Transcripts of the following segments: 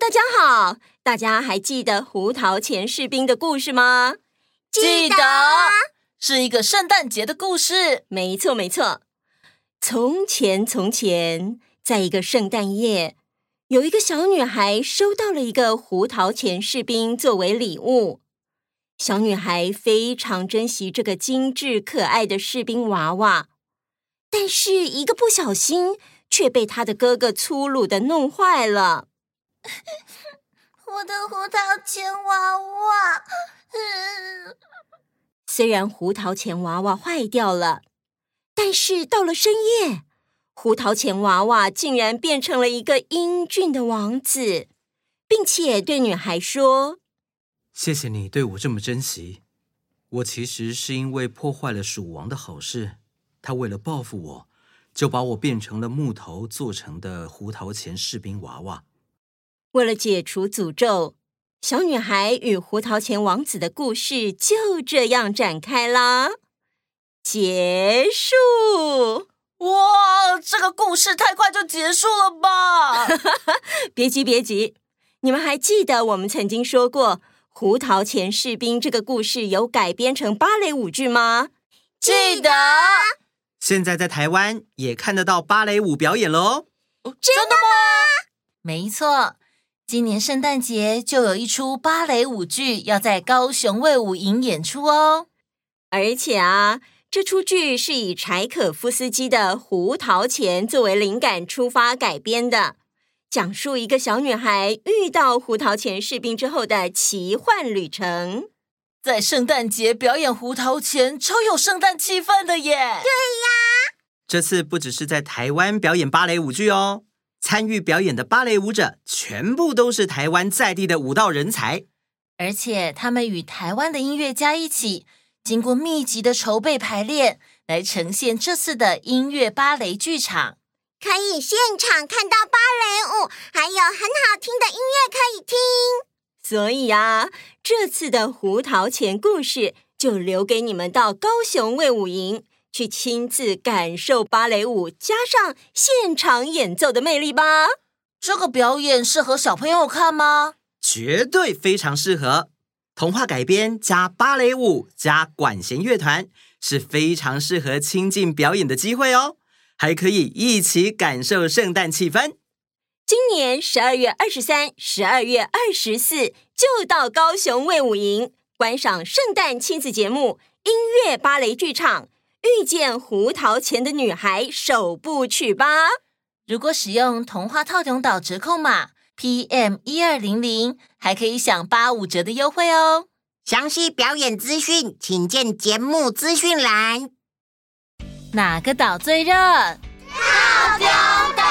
大家好！大家还记得胡桃钳士兵的故事吗？记得，是一个圣诞节的故事。没错，没错。从前，从前，在一个圣诞夜，有一个小女孩收到了一个胡桃钳士兵作为礼物。小女孩非常珍惜这个精致可爱的士兵娃娃，但是一个不小心，却被她的哥哥粗鲁的弄坏了。我的胡桃钳娃娃，虽然胡桃钳娃娃坏掉了，但是到了深夜，胡桃钳娃娃竟然变成了一个英俊的王子，并且对女孩说：“谢谢你对我这么珍惜。我其实是因为破坏了鼠王的好事，他为了报复我，就把我变成了木头做成的胡桃钳士兵娃娃。”为了解除诅咒，小女孩与胡桃钳王子的故事就这样展开啦。结束！哇，这个故事太快就结束了吧？别急，别急，你们还记得我们曾经说过胡桃钳士兵这个故事有改编成芭蕾舞剧吗？记得。现在在台湾也看得到芭蕾舞表演了哦。真的吗？没错。今年圣诞节就有一出芭蕾舞剧要在高雄卫武营演出哦，而且啊，这出剧是以柴可夫斯基的《胡桃钳》作为灵感出发改编的，讲述一个小女孩遇到胡桃钳士兵之后的奇幻旅程。在圣诞节表演胡桃钳，超有圣诞气氛的耶！对呀，这次不只是在台湾表演芭蕾舞剧哦。参与表演的芭蕾舞者全部都是台湾在地的舞蹈人才，而且他们与台湾的音乐家一起，经过密集的筹备排练，来呈现这次的音乐芭蕾剧场。可以现场看到芭蕾舞，还有很好听的音乐可以听。所以啊，这次的胡桃钳故事就留给你们到高雄卫武营。去亲自感受芭蕾舞加上现场演奏的魅力吧！这个表演适合小朋友看吗？绝对非常适合！童话改编加芭蕾舞加管弦乐团，是非常适合亲近表演的机会哦！还可以一起感受圣诞气氛。今年十二月二十三、十二月二十四，就到高雄卫武营观赏圣诞亲子节目——音乐芭蕾剧场。遇见胡桃钳的女孩首部曲吧！如果使用童话套中岛折扣码 PM 一二零零，还可以享八五折的优惠哦。详细表演资讯，请见节目资讯栏。哪个岛最热？套中岛。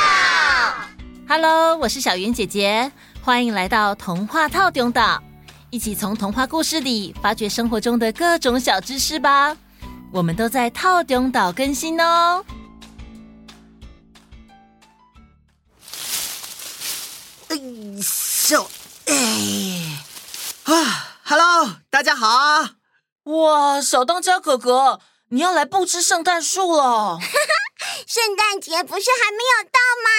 Hello，我是小云姐姐，欢迎来到童话套中岛，一起从童话故事里发掘生活中的各种小知识吧。我们都在套中岛更新哦。哎，秀，哎，啊，Hello，大家好！哇，小当家哥哥，你要来布置圣诞树了？圣诞节不是还没有到吗？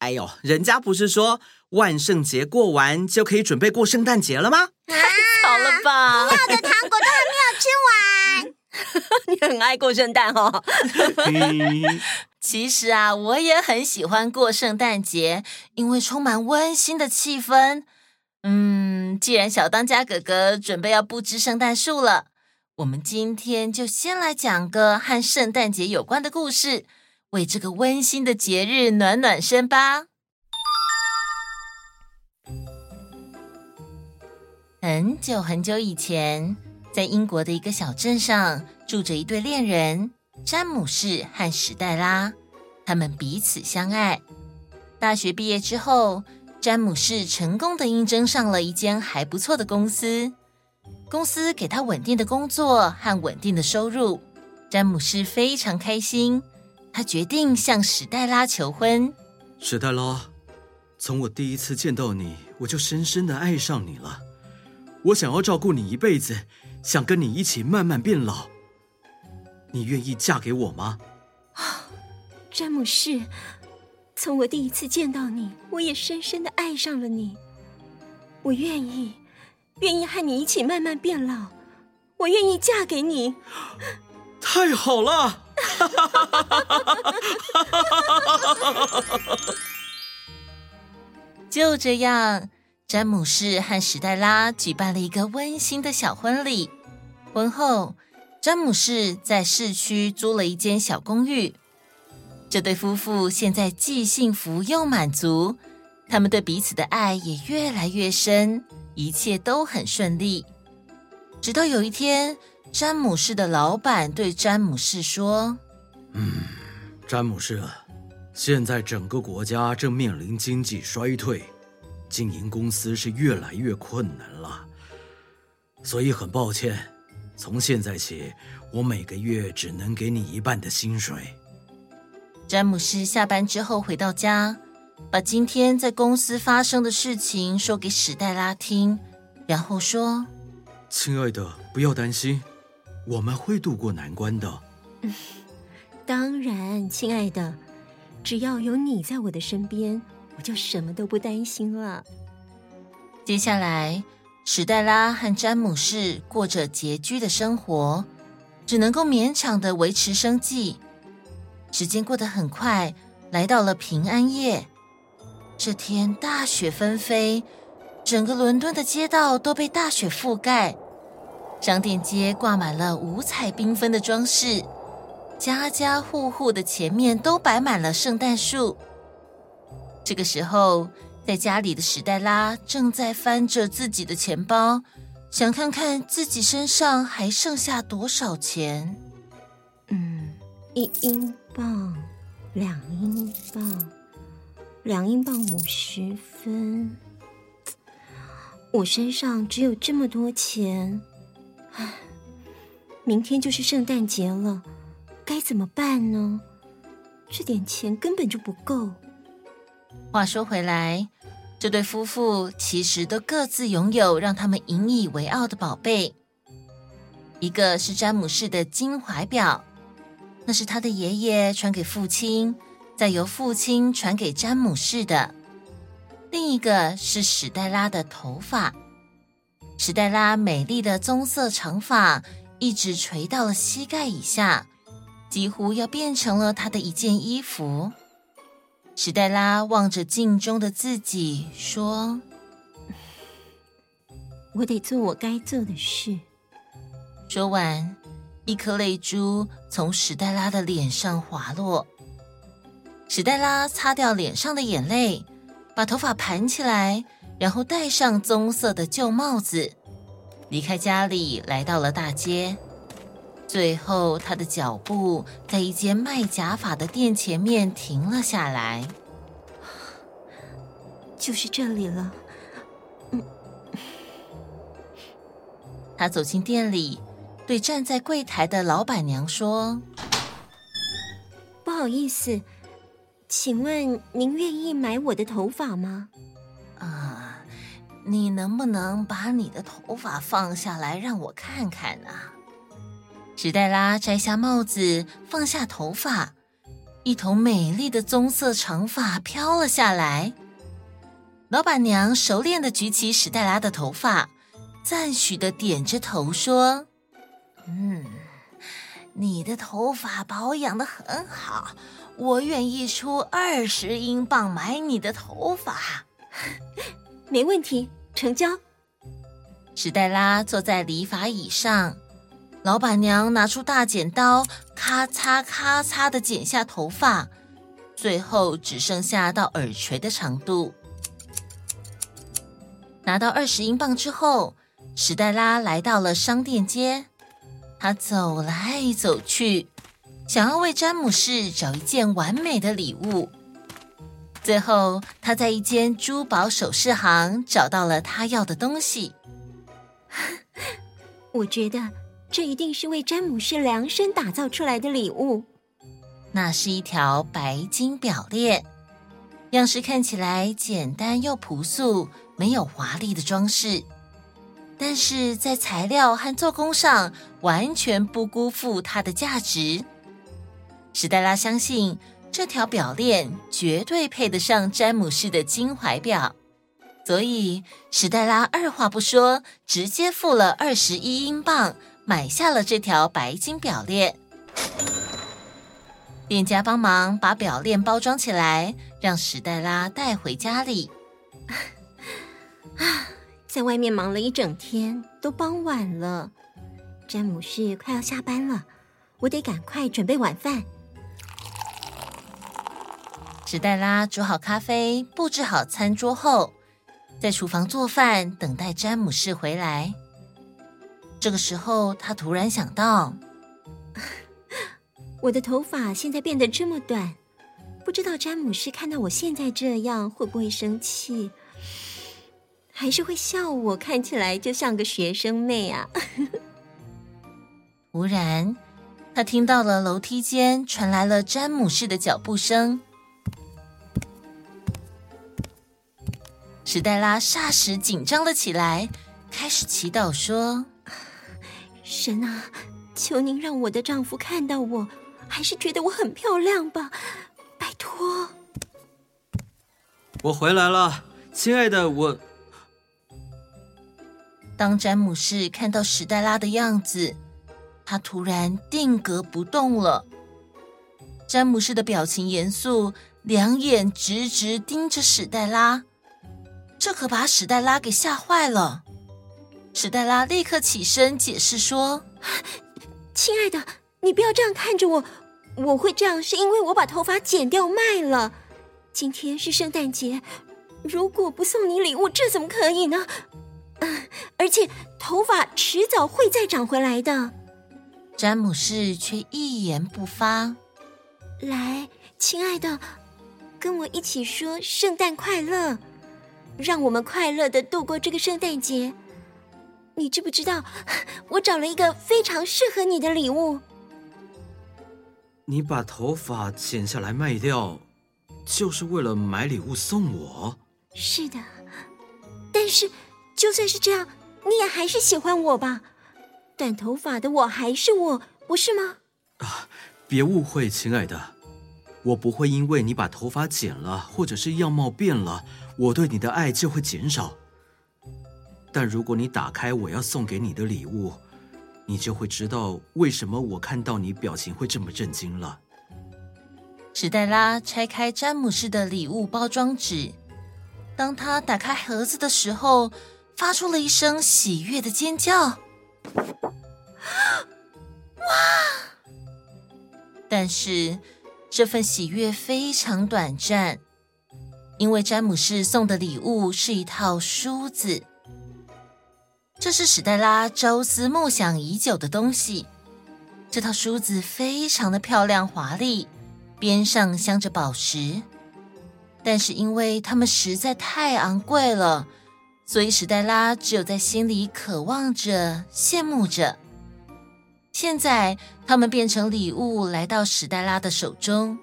哎呦，人家不是说万圣节过完就可以准备过圣诞节了吗？太巧了吧！你要的糖果都还没有吃完。你很爱过圣诞哦。其实啊，我也很喜欢过圣诞节，因为充满温馨的气氛。嗯，既然小当家哥哥准备要布置圣诞树了，我们今天就先来讲个和圣诞节有关的故事，为这个温馨的节日暖暖身吧。很久很久以前。在英国的一个小镇上，住着一对恋人，詹姆士和史黛拉。他们彼此相爱。大学毕业之后，詹姆士成功的应征上了一间还不错的公司，公司给他稳定的工作和稳定的收入。詹姆士非常开心，他决定向史黛拉求婚。史黛拉，从我第一次见到你，我就深深的爱上你了。我想要照顾你一辈子。想跟你一起慢慢变老，你愿意嫁给我吗？啊，詹姆士，从我第一次见到你，我也深深的爱上了你。我愿意，愿意和你一起慢慢变老。我愿意嫁给你。太好了！就这样，詹姆士和史黛拉举办了一个温馨的小婚礼。婚后，詹姆士在市区租了一间小公寓。这对夫妇现在既幸福又满足，他们对彼此的爱也越来越深，一切都很顺利。直到有一天，詹姆士的老板对詹姆士说：“嗯，詹姆士，现在整个国家正面临经济衰退，经营公司是越来越困难了。所以很抱歉，从现在起，我每个月只能给你一半的薪水。”詹姆斯下班之后回到家，把今天在公司发生的事情说给史黛拉听，然后说：“亲爱的，不要担心，我们会度过难关的。”嗯，当然，亲爱的，只要有你在我的身边，我就什么都不担心了。接下来，史黛拉和詹姆士过着拮据的生活，只能够勉强的维持生计。时间过得很快，来到了平安夜。这天大雪纷飞，整个伦敦的街道都被大雪覆盖，商店街挂满了五彩缤纷的装饰，家家户户的前面都摆满了圣诞树。这个时候，在家里的史黛拉正在翻着自己的钱包，想看看自己身上还剩下多少钱。嗯，一英。镑，两英镑，两英镑五十分。我身上只有这么多钱，唉，明天就是圣诞节了，该怎么办呢？这点钱根本就不够。话说回来，这对夫妇其实都各自拥有让他们引以为傲的宝贝，一个是詹姆士的金怀表。那是他的爷爷传给父亲，再由父亲传给詹姆士的。另一个是史黛拉的头发，史黛拉美丽的棕色长发一直垂到了膝盖以下，几乎要变成了她的一件衣服。史黛拉望着镜中的自己，说：“我得做我该做的事。”说完。一颗泪珠从史黛拉的脸上滑落，史黛拉擦掉脸上的眼泪，把头发盘起来，然后戴上棕色的旧帽子，离开家里，来到了大街。最后，他的脚步在一间卖假发的店前面停了下来。就是这里了。嗯，他走进店里。对站在柜台的老板娘说：“不好意思，请问您愿意买我的头发吗？”“啊，你能不能把你的头发放下来让我看看呢？”史黛拉摘下帽子，放下头发，一头美丽的棕色长发飘了下来。老板娘熟练地举起史黛拉的头发，赞许地点着头说。嗯，你的头发保养得很好，我愿意出二十英镑买你的头发。没问题，成交。史黛拉坐在理发椅上，老板娘拿出大剪刀，咔嚓咔嚓的剪下头发，最后只剩下到耳垂的长度。拿到二十英镑之后，史黛拉来到了商店街。她走来走去，想要为詹姆士找一件完美的礼物。最后，她在一间珠宝首饰行找到了他要的东西。我觉得这一定是为詹姆士量身打造出来的礼物。那是一条白金表链，样式看起来简单又朴素，没有华丽的装饰。但是在材料和做工上完全不辜负它的价值。史黛拉相信这条表链绝对配得上詹姆士的金怀表。所以史黛拉二话不说，直接付了二十一英镑，买下了这条白金表链。店家帮忙把表链包装起来，让史黛拉带回家里。啊，在外面忙了一整天，都傍晚了，詹姆士快要下班了，我得赶快准备晚饭。史黛拉煮好咖啡，布置好餐桌后，在厨房做饭，等待詹姆士回来。这个时候，他突然想到。我的头发现在变得这么短，不知道詹姆士看到我现在这样会不会生气，还是会笑我看起来就像个学生妹啊？突然，他听到了楼梯间传来了詹姆士的脚步声，史黛拉霎时紧张了起来，开始祈祷说：“神啊，求您让我的丈夫看到我。”还是觉得我很漂亮吧，拜托。我回来了，亲爱的，我。当詹姆士看到史黛拉的样子，他突然定格不动了。詹姆士的表情严肃，两眼直直盯着史黛拉，这可把史黛拉给吓坏了。史黛拉立刻起身解释说：“亲爱的。”你不要这样看着我，我会这样是因为我把头发剪掉卖了。今天是圣诞节，如果不送你礼物，这怎么可以呢？嗯，而且头发迟早会再长回来的。詹姆士却一言不发。来，亲爱的，跟我一起说圣诞快乐，让我们快乐的度过这个圣诞节。你知不知道，我找了一个非常适合你的礼物。你把头发剪下来卖掉，就是为了买礼物送我？是的，但是就算是这样，你也还是喜欢我吧？短头发的我还是我，不是吗？啊，别误会，亲爱的，我不会因为你把头发剪了，或者是样貌变了，我对你的爱就会减少。但如果你打开我要送给你的礼物，你就会知道为什么我看到你表情会这么震惊了。史黛拉拆开詹姆士的礼物包装纸，当他打开盒子的时候，发出了一声喜悦的尖叫。哇！但是这份喜悦非常短暂，因为詹姆士送的礼物是一套梳子。这是史黛拉朝思暮想已久的东西。这套梳子非常的漂亮华丽，边上镶着宝石，但是因为它们实在太昂贵了，所以史黛拉只有在心里渴望着、羡慕着。现在它们变成礼物来到史黛拉的手中，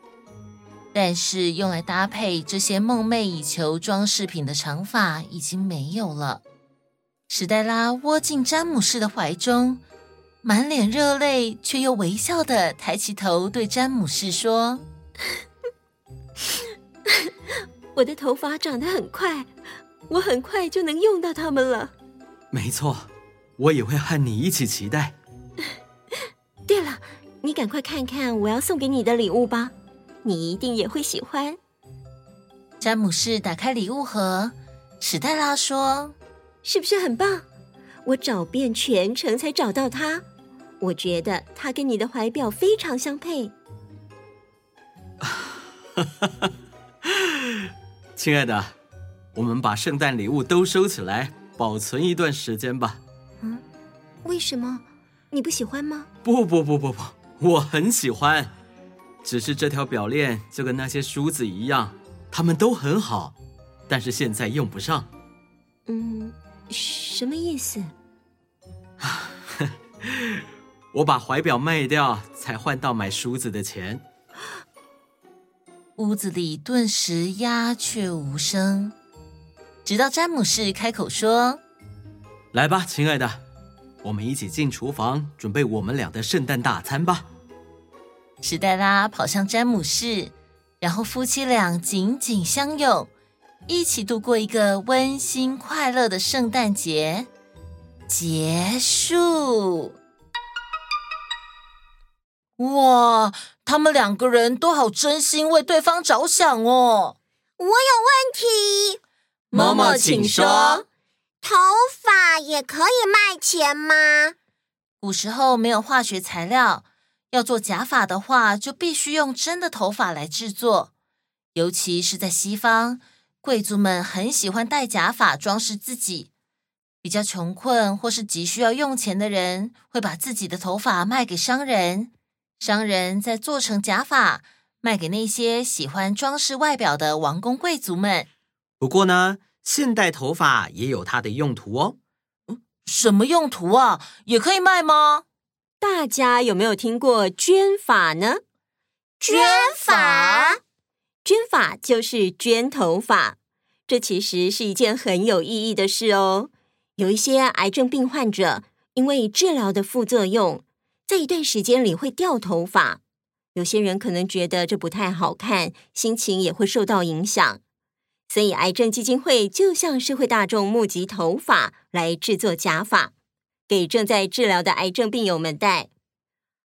但是用来搭配这些梦寐以求装饰品的长发已经没有了。史黛拉窝进詹姆士的怀中，满脸热泪却又微笑的抬起头对詹姆士说：“我的头发长得很快，我很快就能用到它们了。”没错，我也会和你一起期待。对了，你赶快看看我要送给你的礼物吧，你一定也会喜欢。詹姆士打开礼物盒，史黛拉说。是不是很棒？我找遍全城才找到它。我觉得它跟你的怀表非常相配。亲爱的，我们把圣诞礼物都收起来，保存一段时间吧。嗯，为什么？你不喜欢吗？不不不不不，我很喜欢。只是这条表链就跟那些梳子一样，它们都很好，但是现在用不上。嗯。什么意思？我把怀表卖掉，才换到买梳子的钱。屋子里顿时鸦雀无声，直到詹姆士开口说：“来吧，亲爱的，我们一起进厨房，准备我们俩的圣诞大餐吧。”史黛拉跑向詹姆士，然后夫妻俩紧紧相拥。一起度过一个温馨快乐的圣诞节。结束。哇，他们两个人都好真心为对方着想哦。我有问题，妈妈请说。头发也可以卖钱吗？古时候没有化学材料，要做假发的话，就必须用真的头发来制作。尤其是在西方，贵族们很喜欢戴假发装饰自己。比较穷困或是急需要用钱的人，会把自己的头发卖给商人，商人再做成假发。卖给那些喜欢装饰外表的王公贵族们。不过呢，现代头发也有它的用途哦。什么用途啊？也可以卖吗？大家有没有听过捐法呢？捐发，捐发就是捐头发。这其实是一件很有意义的事哦。有一些癌症病患者，因为治疗的副作用，在一段时间里会掉头发。有些人可能觉得这不太好看，心情也会受到影响，所以癌症基金会就向社会大众募集头发来制作假发，给正在治疗的癌症病友们戴。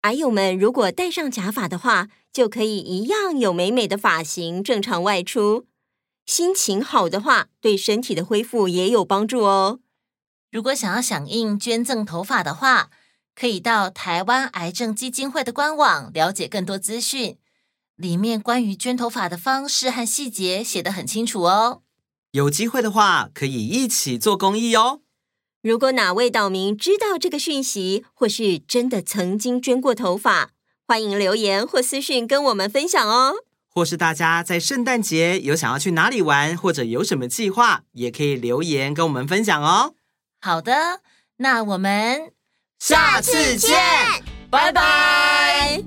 癌友们如果戴上假发的话，就可以一样有美美的发型，正常外出。心情好的话，对身体的恢复也有帮助哦。如果想要响应捐赠头发的话，可以到台湾癌症基金会的官网了解更多资讯，里面关于捐头发的方式和细节写得很清楚哦。有机会的话，可以一起做公益哦。如果哪位岛民知道这个讯息，或是真的曾经捐过头发，欢迎留言或私讯跟我们分享哦。或是大家在圣诞节有想要去哪里玩，或者有什么计划，也可以留言跟我们分享哦。好的，那我们。下次见，拜拜。